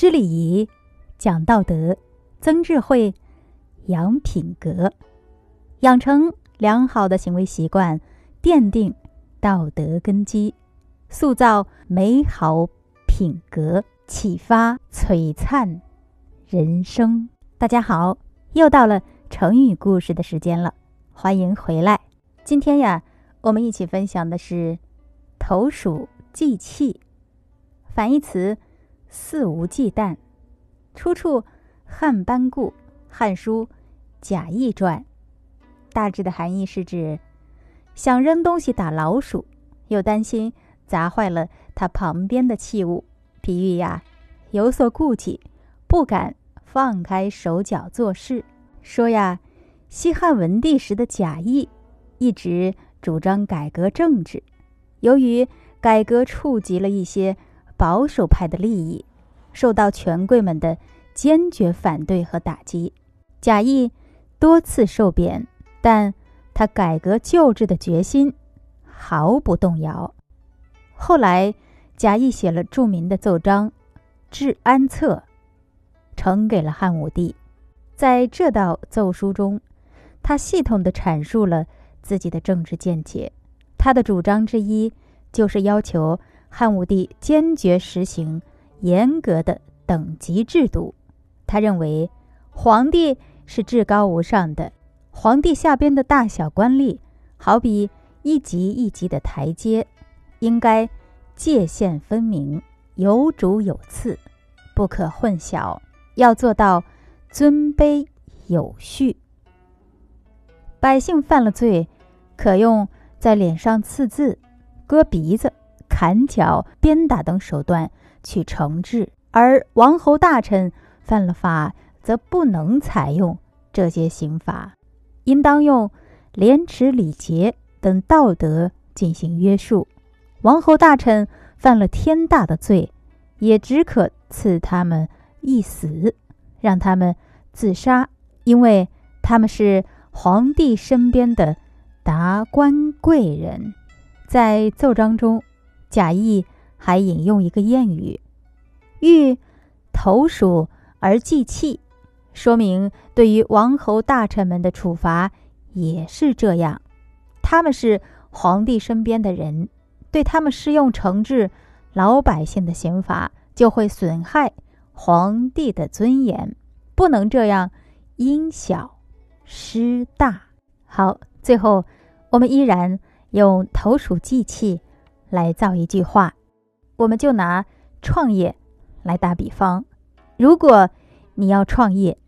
知礼仪，讲道德，增智慧，养品格，养成良好的行为习惯，奠定道德根基，塑造美好品格，启发璀璨人生。大家好，又到了成语故事的时间了，欢迎回来。今天呀，我们一起分享的是“投鼠忌器”，反义词。肆无忌惮，出处《汉班固《汉书·贾谊传》，大致的含义是指想扔东西打老鼠，又担心砸坏了他旁边的器物，比喻呀有所顾忌，不敢放开手脚做事。说呀，西汉文帝时的贾谊一直主张改革政治，由于改革触及了一些。保守派的利益受到权贵们的坚决反对和打击，贾谊多次受贬，但他改革旧制的决心毫不动摇。后来，贾谊写了著名的奏章《治安策》，呈给了汉武帝。在这道奏书中，他系统地阐述了自己的政治见解。他的主张之一就是要求。汉武帝坚决实行严格的等级制度。他认为，皇帝是至高无上的，皇帝下边的大小官吏，好比一级一级的台阶，应该界限分明，有主有次，不可混淆。要做到尊卑有序。百姓犯了罪，可用在脸上刺字、割鼻子。砍脚、鞭打等手段去惩治，而王侯大臣犯了法，则不能采用这些刑罚，应当用廉耻礼节等道德进行约束。王侯大臣犯了天大的罪，也只可赐他们一死，让他们自杀，因为他们是皇帝身边的达官贵人。在奏章中。贾谊还引用一个谚语：“欲投鼠而忌器”，说明对于王侯大臣们的处罚也是这样。他们是皇帝身边的人，对他们施用惩治老百姓的刑罚，就会损害皇帝的尊严，不能这样因小失大。好，最后我们依然用投鼠忌器。来造一句话，我们就拿创业来打比方。如果你要创业，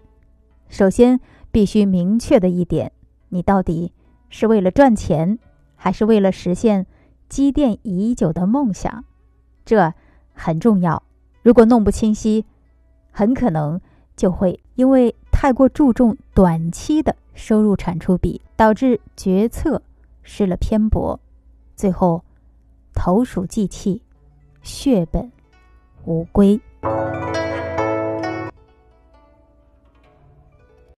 首先必须明确的一点，你到底是为了赚钱，还是为了实现积淀已久的梦想？这很重要。如果弄不清晰，很可能就会因为太过注重短期的收入产出比，导致决策失了偏颇，最后。投鼠忌器，血本无归。